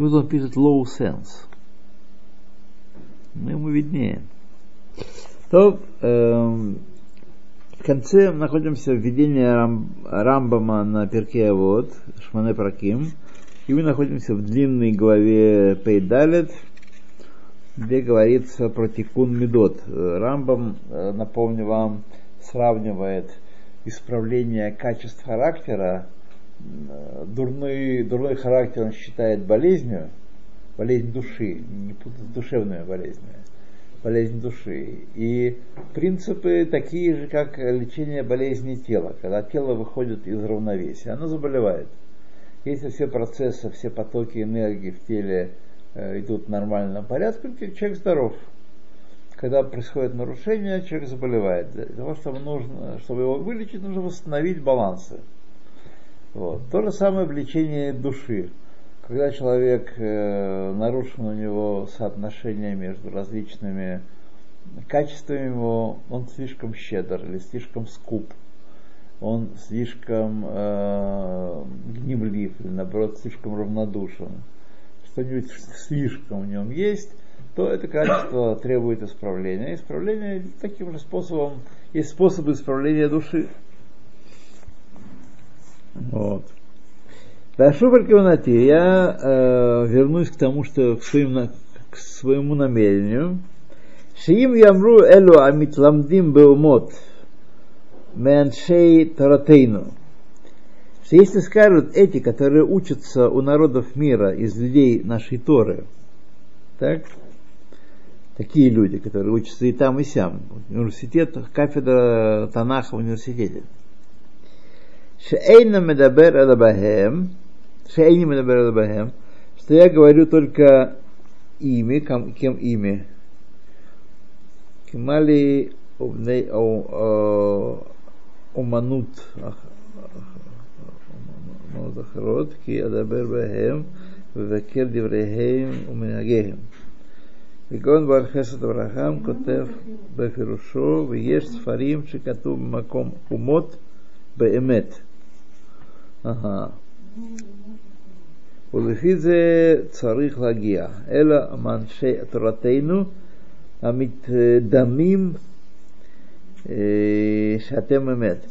Почему-то он пишет low sense. Ну, ему виднее. То э, в конце находимся в введении Рам, Рамбама на перке вот Шмане Праким. И мы находимся в длинной главе Пейдалет, где говорится про тикун медот. Рамбам, э, напомню вам, сравнивает исправление качеств характера. Э, дурной, дурной характер он считает болезнью, болезнь души, не путать с душевными болезнями болезнь души. И принципы такие же, как лечение болезни тела. Когда тело выходит из равновесия, оно заболевает. Если все процессы, все потоки энергии в теле э, идут в нормальном порядке, человек здоров. Когда происходит нарушение, человек заболевает. Для того, чтобы, нужно, чтобы его вылечить, нужно восстановить балансы. Вот. То же самое в лечении души когда человек, э, нарушено у него соотношение между различными качествами его, он слишком щедр или слишком скуп, он слишком э, гневлив или наоборот слишком равнодушен, что-нибудь слишком в нем есть, то это качество требует исправления. Исправление таким же способом, есть способы исправления души. Вот. Дашуфаль Киванати, я э, вернусь к тому, что к, своим, к своему намерению. Шиим ямру элу амит ламдим беумот меншей таратейну. Что если скажут эти, которые учатся у народов мира, из людей нашей Торы, так, такие люди, которые учатся и там, и сям, университет, кафедра Танаха в университете, Шейна медабер алабахем, Шейни медабер бахем, что я говорю только ими, кем, кем ими. Кемали אומנות אומנות אחרות, כי אדבר בהם ובקר דבריהם ומנהגיהם. וגאון בעל חסד אברהם כותב בפירושו, ויש ספרים שכתוב במקום אומות באמת. Ага. Улефизе царих лагия. Эла манше тратейну амит дамим шатем эмет.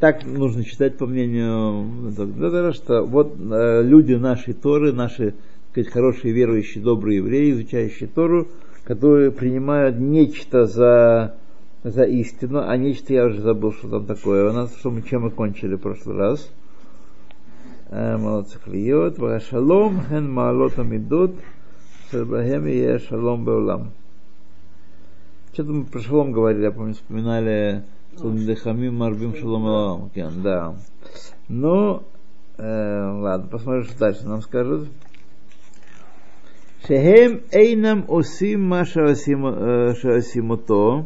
Так нужно читать, по мнению доктора, что вот э, люди нашей Торы, наши сказать, хорошие верующие, добрые евреи, изучающие Тору, которые принимают нечто за, за истину, а нечто я уже забыл, что там такое у нас, что мы, чем мы кончили в прошлый раз – מה צריך להיות, והשלום הן מעלות המידות, שבהם יהיה שלום בעולם. Что-то мы про шалом говорили, я помню, вспоминали Дехамим Марбим Шалом Алам. Да. Ну, э, ладно, посмотрим, что дальше нам скажут. שהם אינם עושים מה שעושים אותו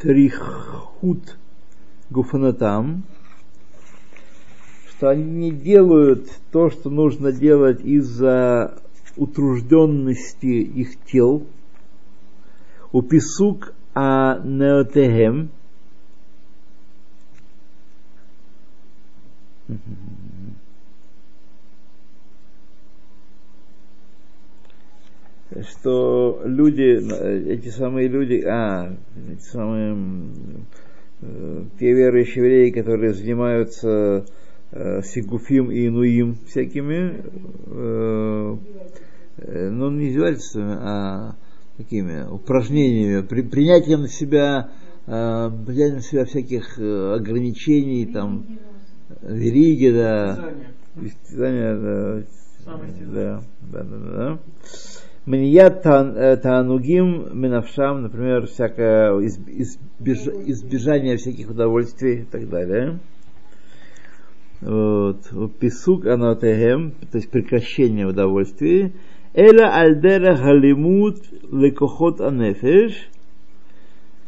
מהטריחות гуфанатам, что они не делают то, что нужно делать из-за утружденности их тел, у писук а неотехем, что люди, эти самые люди, а, эти самые Э, те верующие евреи, которые занимаются э, сигуфим и инуим всякими, э, э, ну не издевательствами, а такими упражнениями, при, принятием на себя, э, принятием на себя всяких э, ограничений, там, вериги, да, истязания, да, да, да, да, да. Маният э, таанугим минавшам, например, всякое избеж, избежание всяких удовольствий и так далее. Вот. Писук анатехем, то есть прекращение удовольствий. Эла альдера галимут лекохот анефеш,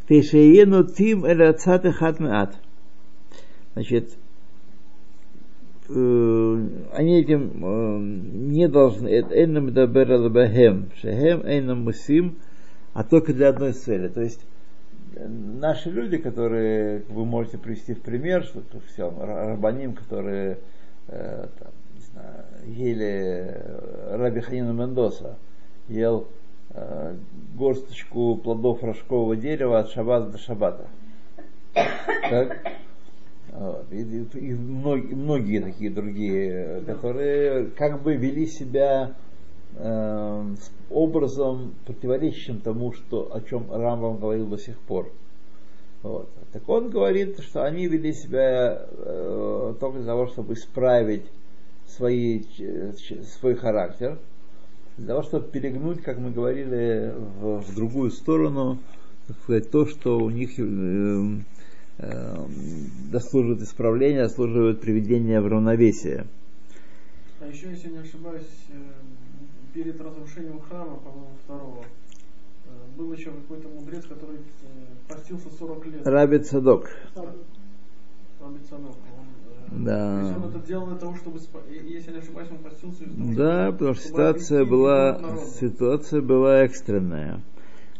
тешеену тим эла цат эхат меат. Значит, Э, они этим э, не должны, энным дабер бахем, шехем энным мусим, а только для одной цели. То есть наши люди, которые вы можете привести в пример, что все, рабаним, которые э, там, не знаю, ели э, Раби Ханина Мендоса, ел э, горсточку плодов рожкового дерева от шабата до шабата. Так? Вот. И, и, и многие, многие такие другие, которые как бы вели себя э, образом противоречащим тому, что, о чем Рамбам говорил до сих пор. Вот. Так он говорит, что они вели себя э, только для того, чтобы исправить свои, свой характер, для того, чтобы перегнуть, как мы говорили, в, в другую сторону, так сказать, то, что у них э, заслуживает исправления, заслуживает приведения в равновесие. А еще, если не ошибаюсь, э, перед разрушением храма, по-моему, второго, э, был еще какой-то мудрец, который э, постился 40 лет. Раби Цадок. Раби Цадок. Да. То есть он это делал для того, чтобы, если не ошибаюсь, он постился того, Да, потому что ситуация была, ситуация была экстренная.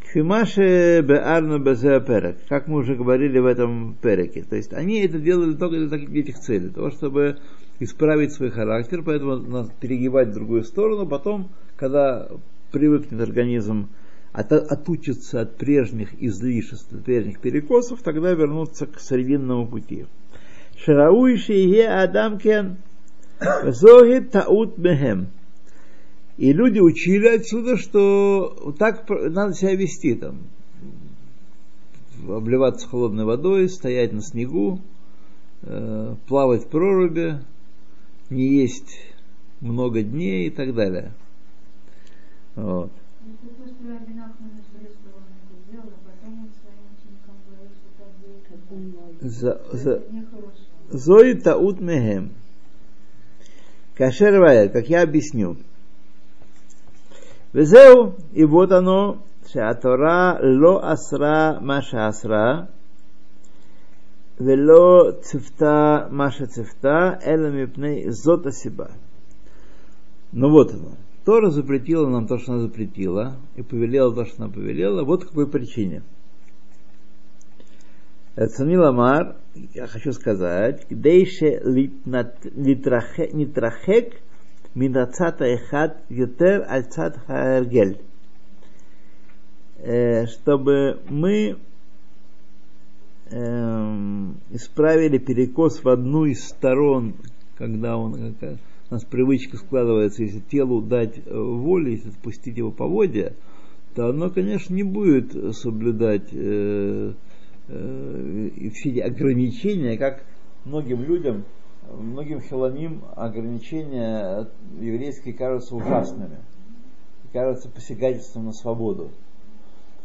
Кфимаши беарну безеоперек, как мы уже говорили в этом переке. То есть они это делали только для этих целей, для того, чтобы исправить свой характер, поэтому надо перегибать в другую сторону, потом, когда привыкнет организм от, отучится от прежних излишеств, от прежних перекосов, тогда вернуться к срединному пути. Шарауи шиге адам кен, зоги таут мехем. И люди учили отсюда, что так надо себя вести там. Обливаться холодной водой, стоять на снегу, э, плавать в проруби, не есть много дней и так далее. Вот. За, за, Зои таут мехем. Кашер как я объясню. Везеу, и вот оно, שהתורה לא אסרה מה שאסרה, ולא ציוותה מה שציוותה, אלא מפני זאת הסיבה. Ну вот оно. Тора запретила нам то, что она запретила, и повелела то, что она повелела, вот какой причине. Цанил Амар, я хочу сказать, дейше нитрахек минацата эхат ютер альцат хаэргель. Чтобы мы эм, исправили перекос в одну из сторон, когда он, у нас привычка складывается, если телу дать э, волю, если спустить его по воде, то оно, конечно, не будет соблюдать э, э, все ограничения, как многим людям, многим хилоним ограничения еврейские кажутся ужасными, кажутся посягательством на свободу.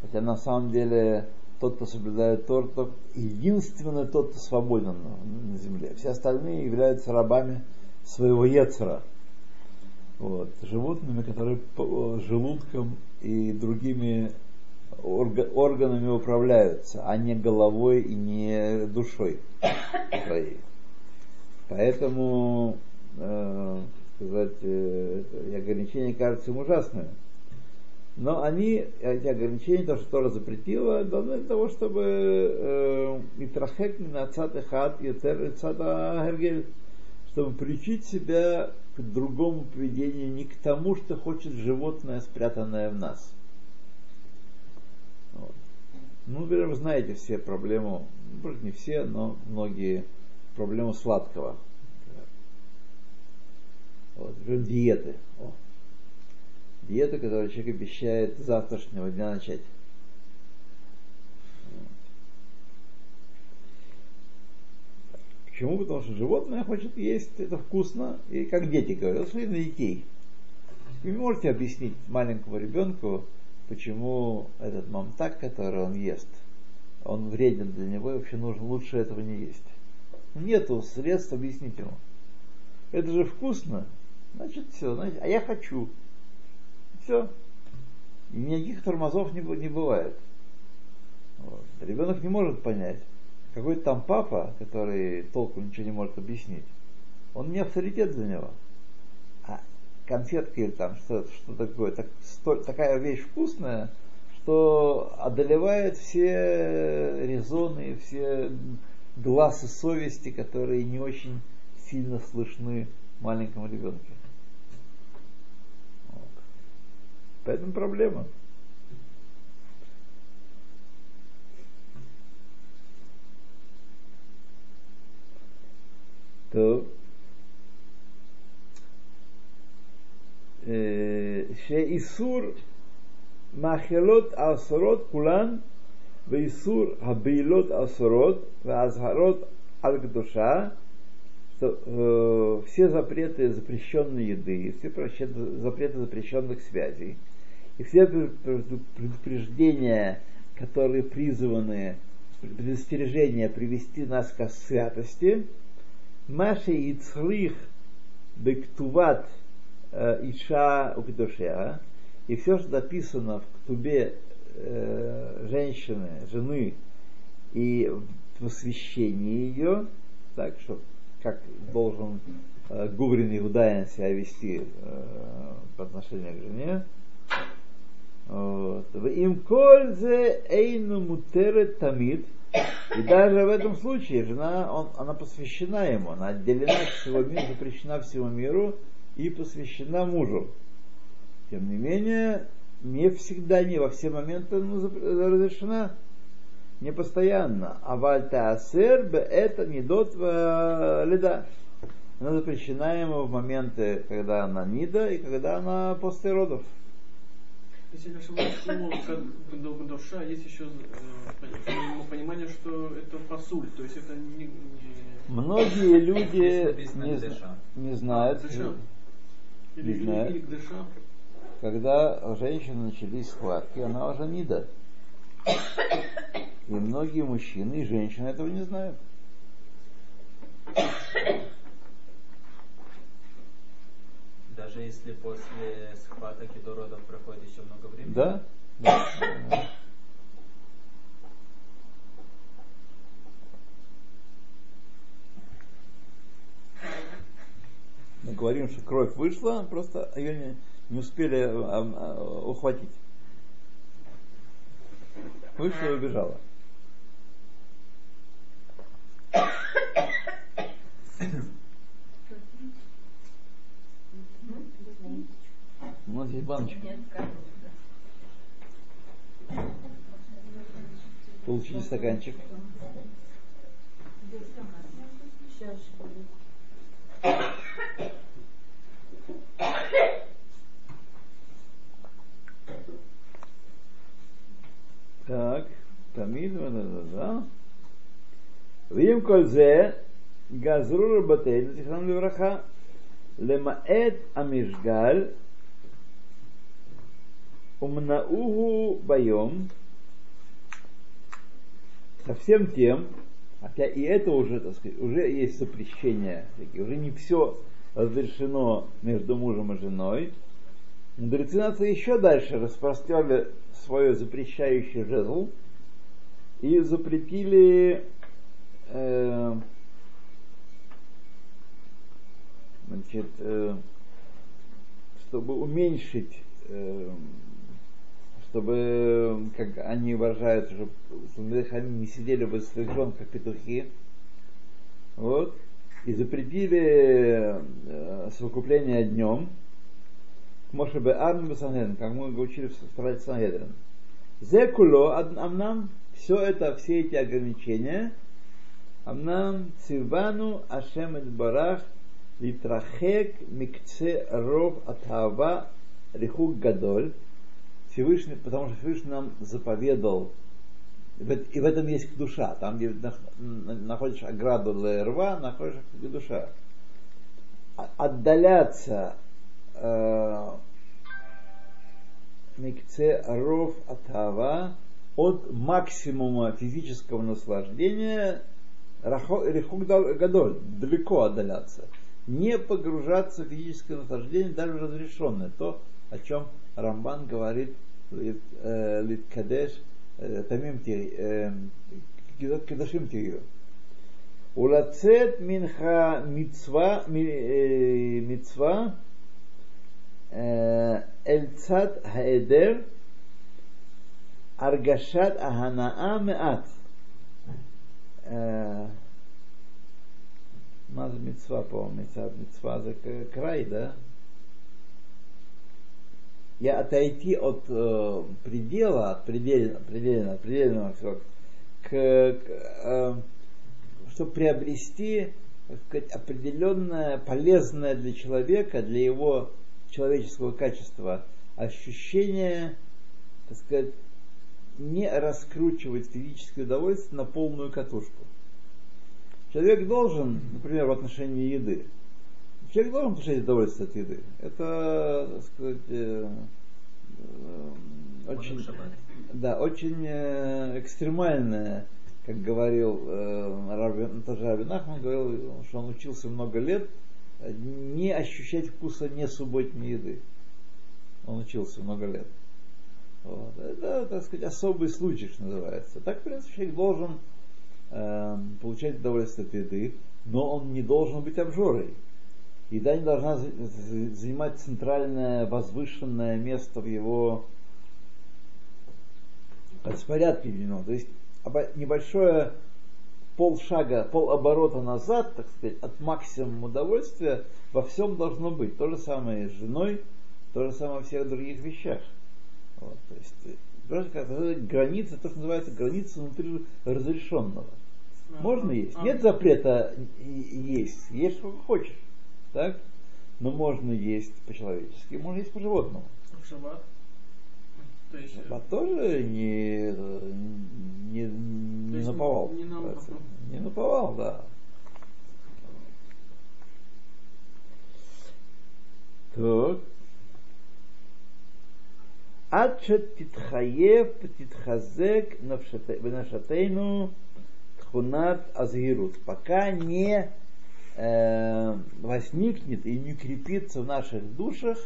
Хотя на самом деле тот, кто соблюдает Тор, тот, единственный тот, кто свободен на земле. Все остальные являются рабами своего Ецера. Вот, животными, которые желудком и другими органами управляются, а не головой и не душой своей. Поэтому, э, сказать, э, ограничения кажутся им ужасными. Но они, эти ограничения, то, что Тора запретила, даны для того, чтобы э, и трахек на цат хат и цата гергель, чтобы приучить себя к другому поведению, не к тому, что хочет животное, спрятанное в нас. Вот. Ну, вы знаете все проблему, может не все, но многие проблему сладкого. Вот, диеты. О. Диета, которую человек обещает с завтрашнего дня начать. Почему? Потому что животное хочет есть, это вкусно, и как дети говорят, смотри на детей. Вы можете объяснить маленькому ребенку, почему этот мамтак, который он ест, он вреден для него, и вообще нужно лучше этого не есть. Нету средств объяснить ему. Это же вкусно, значит все, значит, а я хочу. Все. И никаких тормозов не, не бывает. Вот. Ребенок не может понять, какой-то там папа, который толком ничего не может объяснить, он не авторитет для него. А конфетка или там что, что такое, так, столь, такая вещь вкусная, что одолевает все резоны, все глаз и совести, которые не очень сильно слышны маленькому ребенку, Вот. Поэтому проблема. То э, Шеисур Махелот Асурот Кулан – ואיסור הבעילות האסורות והאזהרות על קדושה что э, все запреты запрещенной еды, все запреты запрещенных связей, и все предупреждения, которые призваны, предостережения привести нас к святости, Маши и Црих Бектуват э, Иша Укдушеа, и все, что написано в ктубе э, женщины, жены и в посвящении ее, так что как должен э, Гуврин Иудаин себя вести э, по отношению к жене. Им кользе эйну мутере тамид. И даже в этом случае жена, он, она посвящена ему, она отделена от всего мира, запрещена всему миру и посвящена мужу. Тем не менее, не всегда, не во все моменты ну, разрешена не постоянно. А вальта асер это не дот леда. Она запрещена ему в моменты, когда она нида и когда она после родов. Если ошибаюсь, слово душа есть еще э, понимание, что это посуль, то есть это не, не... Многие люди не, не знают. Или, не знают. Или, или Когда у женщины начались схватки, она уже нида. И многие мужчины и женщины этого не знают. Даже если после схваток и до родов проходит еще много времени? Да. да. Мы говорим, что кровь вышла, просто ее не, не успели а, а, ухватить. Вышла и убежала. Вот здесь баночка. Получите стаканчик. Так, тамид, да, да, да. ועם כל זה, גזרו רבותינו, זיכרונם לברכה, למעט המשגל, умнаугу боем со всем тем, хотя и это уже, так сказать, уже есть запрещение, уже не все разрешено между мужем и женой, мудрецы нации еще дальше распространяли свое запрещающее жезл и запретили э, значит, э, чтобы уменьшить, э, чтобы, как они выражаются, чтобы они не сидели бы своих жен, как петухи, вот, и запретили э, совокупление днем, Моше Беарн Бесангедрин, как мы учили в трактате Сангедрин. Зекуло Амнам, все это, все эти ограничения, Амнам Цивану Ашемет Барах Литрахек Микце Ров Атава Рихук Гадоль. Всевышний, потому что Всевышний нам заповедал, и в этом есть душа, там, где находишь ограду для рва, находишь душа. А, отдаляться микце ров атава от максимума физического наслаждения Рехук Гадоль, далеко отдаляться. Не погружаться в физическое наслаждение, даже разрешенное. То, о чем Рамбан говорит, Литкадеш, Тамим Кедашим Тирию. Улацет минха мицва, мицва, эльцат хаэдер, аргашат аханаа меат. מה Маза мецва, по-моему, мецва, за край, да? Я отойти от э, предела, от предельного, предельного, предельного к, к, э, чтобы приобрести так сказать, определенное полезное для человека, для его человеческого качества ощущение, так сказать, не раскручивать физическое удовольствие на полную катушку. Человек должен, например, в отношении еды, человек должен получать удовольствие от еды. Это, так сказать, э, э, очень, да, очень э, экстремальное, как говорил э, Раби- тоже Раби Нахман, говорил, что он учился много лет не ощущать вкуса не субботней еды. Он учился много лет. Вот. Это, так сказать, особый случай, что называется. Так, в принципе, человек должен э, получать удовольствие от еды, но он не должен быть обжорой. Еда не должна за- за- занимать центральное возвышенное место в его распорядке дневном. То есть небольшое полшага, полоборота назад, так сказать, от максимума удовольствия во всем должно быть. То же самое и с женой, то же самое во всех других вещах. Вот, то есть, э, просто как граница, то, что называется граница внутри разрешенного. Можно есть. А, Нет запрета есть. Есть сколько хочешь. Так? Но можно есть по-человечески, можно есть по-животному. В шаббат. То есть, э, А тоже не, не, не есть наповал. не на ухо, называется. ну. Не наповал, да. Так. עד שתתחייב ותתחזק נפשת- בנפשתנו תכונת הזהירות. Пока не э, возникнет и не укрепится в наших душах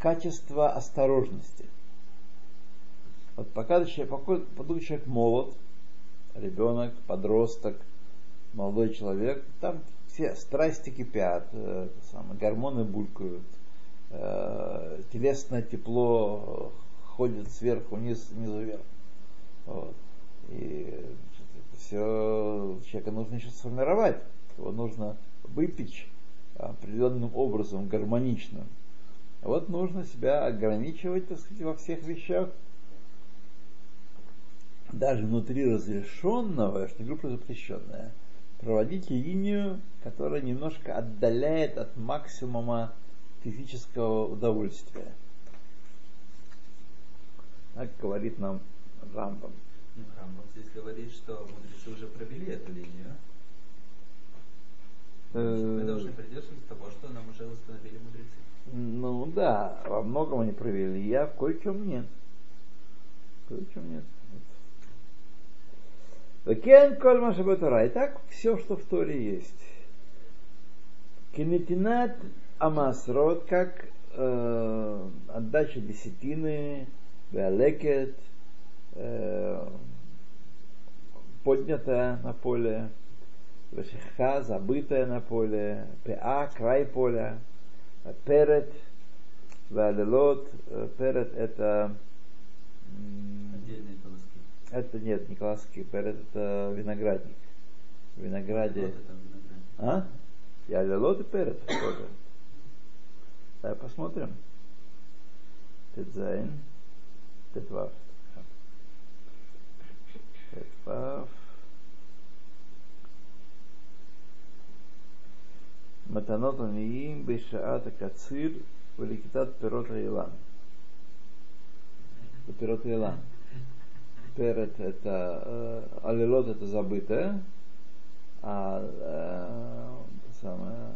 качество осторожности. вот пока пока, человек молод, ребенок, подросток, молодой человек, там все страсти кипят, э, самое, гормоны булькают, э, телесное тепло ходит сверху вниз, снизу вверх. Вот. И все человека нужно еще сформировать, его нужно выпечь определенным образом, гармоничным. Вот нужно себя ограничивать, так сказать, во всех вещах. Даже внутри разрешенного, что группа запрещенная, проводить линию, которая немножко отдаляет от максимума физического удовольствия. Так говорит нам Рамбам. Ну, Рамбам здесь говорит, что мудрецы уже провели эту линию. Мы должны придерживаться того, что нам уже установили мудрецы. Ну да, во многом они провели, я в кое-чем нет. Кое-чем нет. Кен коль машабатура. И так все, что в Торе есть. Кинетинат амасрот, как э, отдача десятины, веалекет, э, поднятая на поле, вешеха, забытая на поле, пеа, край поля, перед, веалелот, перед это м, Отдельные колоски. это нет, не колоски, перед это виноградник. В винограде. Вот это виноград. А? И алелот и перед тоже. Давай посмотрим. Тедзайн. Тетвав. Тетвав. מתנות עניים בשעת הקציר ולכיתת פירות האילן. זה פירות האילן. Перед это аллелот это забытое, а самое,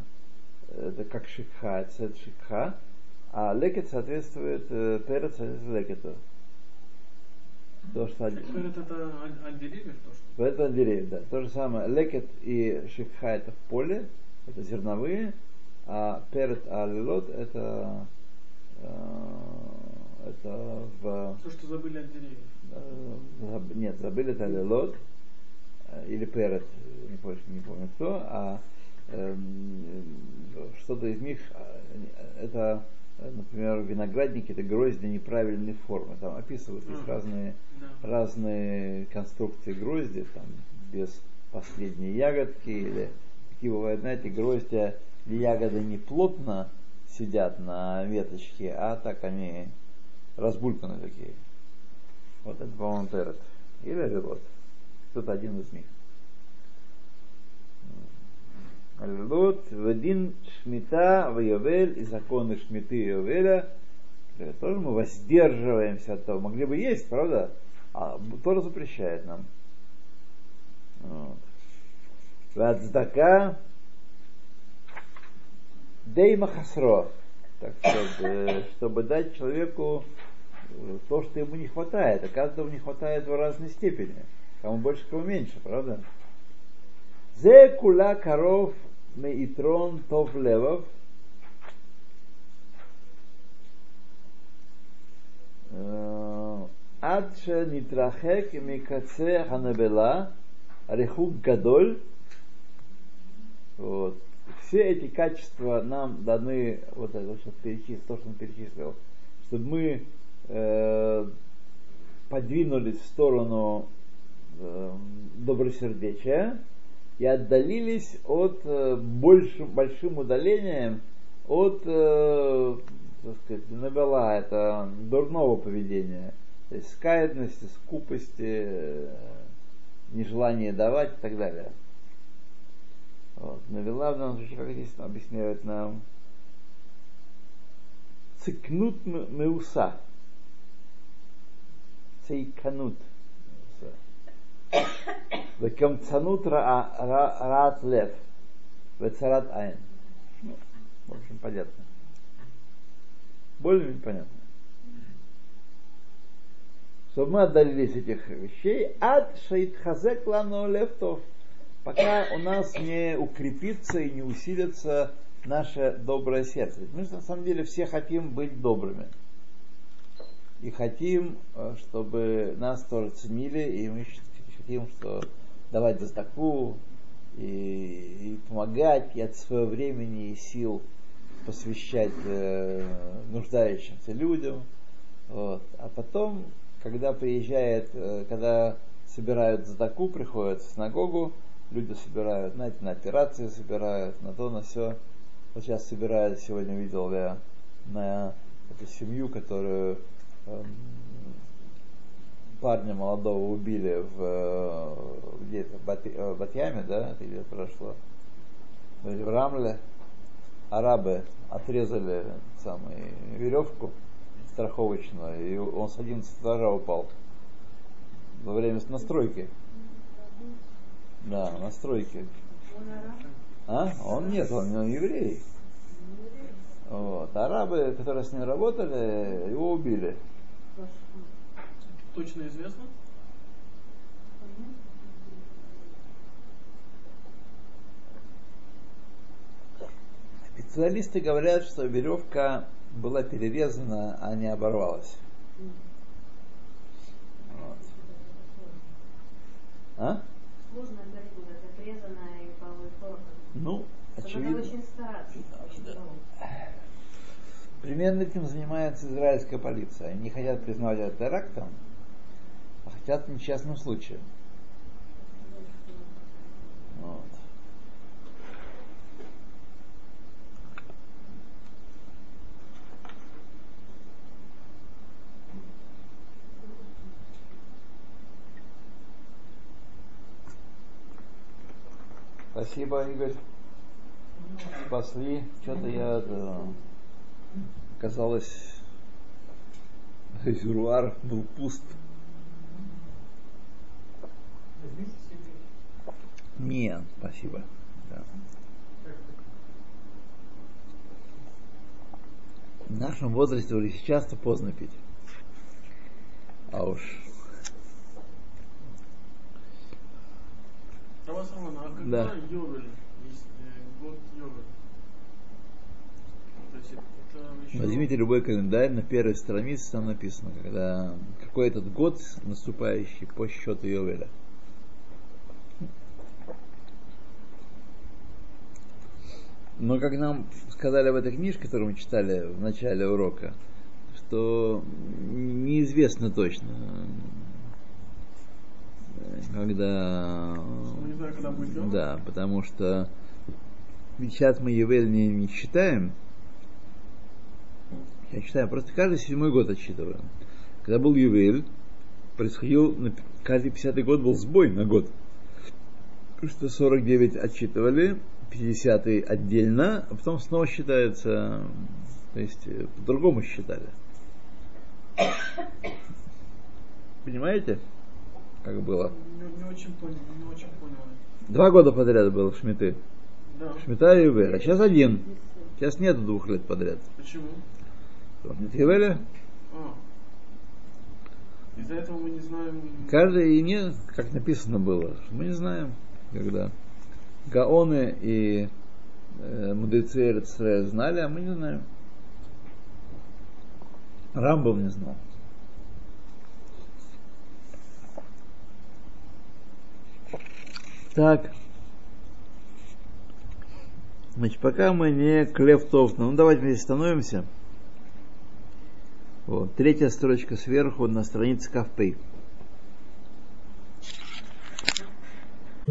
это как шикха, это цвет шикха, а лекет соответствует, перед соответствует лекету. То, что од- Перед это от, от деревьев то, что это от деревьев, да. То же самое, лекет и шикха это в поле, это зерновые, а перед аллелот это, это в то, что забыли от деревьев. Э, нет, забыли это Лелот, э, или Перед, не помню, не помню кто, а э, что-то из них, э, это, э, например, виноградники, это грозди неправильной формы. Там описывают, есть Мгм. разные, Да. разные конструкции грозди, там без последней ягодки или такие бывают, знаете, гроздья или ягоды не плотно сидят на веточке, а так они разбульканы такие. Вот это, по-моему, терет. Или релот. Тут один из них. Релот, Вадин Шмита, Вайовель и законы Шмиты и Йовеля. Тоже мы воздерживаемся от того. Могли бы есть, правда? А Тора запрещает нам. Вот. Вацдака Дейма Хасро. Так сказать, чтобы дать человеку то, что ему не хватает. А каждому не хватает в разной степени. Кому больше, кому меньше, правда? Зе кула коров меитрон тов левов. עד שנתרחק מקצה הנבלה, ריחוק גדול. Вот. Все эти качества нам даны, вот это что перечислил, то, что он перечислил, чтобы мы э, подвинулись в сторону э, добросердечия и отдалились от э, большим, большим удалением от э, так сказать, навела это дурного поведения, то есть скаядности, скупости, э, нежелание давать и так далее. Вот. Навела в данном случае, как здесь объясняют нам, цикнут меуса. Цейканут. Векамцанут раат лев. Вецарат айн. Ну, в общем, понятно. Более-менее понятно. Чтобы мы отдалились этих вещей, от шейтхазек лану левтов, пока у нас не укрепится и не усилится наше доброе сердце. Мы на самом деле все хотим быть добрыми. И хотим, э, чтобы нас тоже ценили, и мы хотим, что давать задаку, и, и помогать, и от своего времени и сил посвящать э, нуждающимся людям. Вот. А потом, когда приезжает, э, когда собирают задаку, приходят в синагогу, люди собирают, знаете, на операции собирают, на то, на все. Вот сейчас собирают, сегодня видел я на эту семью, которую э, парня молодого убили в э, где-то в, э, в Батьяме, да, это где прошло, в Рамле, арабы отрезали самую веревку страховочную, и он с 11 этажа упал во время настройки. Да, настройки. А? Он нет, он, он еврей. Вот. Арабы, которые с ним работали, его убили. Точно известно? Специалисты говорят, что веревка была перерезана, а не оборвалась. Вот. А? Сложно говорить, вот отрезанная и половой формы. Ну, Надо очевидно. очень стараться. очень. Примерно этим занимается израильская полиция. Они не хотят признавать это терактом, а хотят несчастным случаем. Вот. Спасибо, Игорь. Спасли. Что-то я это, казалось, резервуар был пуст. Не, спасибо. Да. В нашем возрасте уже сейчас-то поздно пить. А уж Да. есть э, год возьмите любой календарь, на первой странице там написано, когда какой этот год наступающий по счету Йовеля. Но как нам сказали в этой книжке, которую мы читали в начале урока, что неизвестно точно, когда... Не знаем, когда будет. Да, потому что сейчас мы Ювель не, не считаем, я считаю, просто каждый седьмой год отсчитываем. Когда был Ювель, происходил, на- каждый 50 год был сбой на год. Что 49 отсчитывали, 50 отдельно, а потом снова считается, то есть э, по-другому считали. Понимаете, как было? Не, не очень понял, не очень понял. Два года подряд был Шмиты. Да. Шмита и Ювель. А сейчас один. Сейчас нет двух лет подряд. Почему? Потому что Нет Ювеля. А. Из-за этого мы не знаем. Каждый и не, как написано было, мы не знаем, когда. Гаоны и э, мудрецы знали, а мы не знаем. Рамбов не знал. Так. Значит, пока мы не клев ну давайте здесь становимся. Вот, третья строчка сверху на странице Кавпей.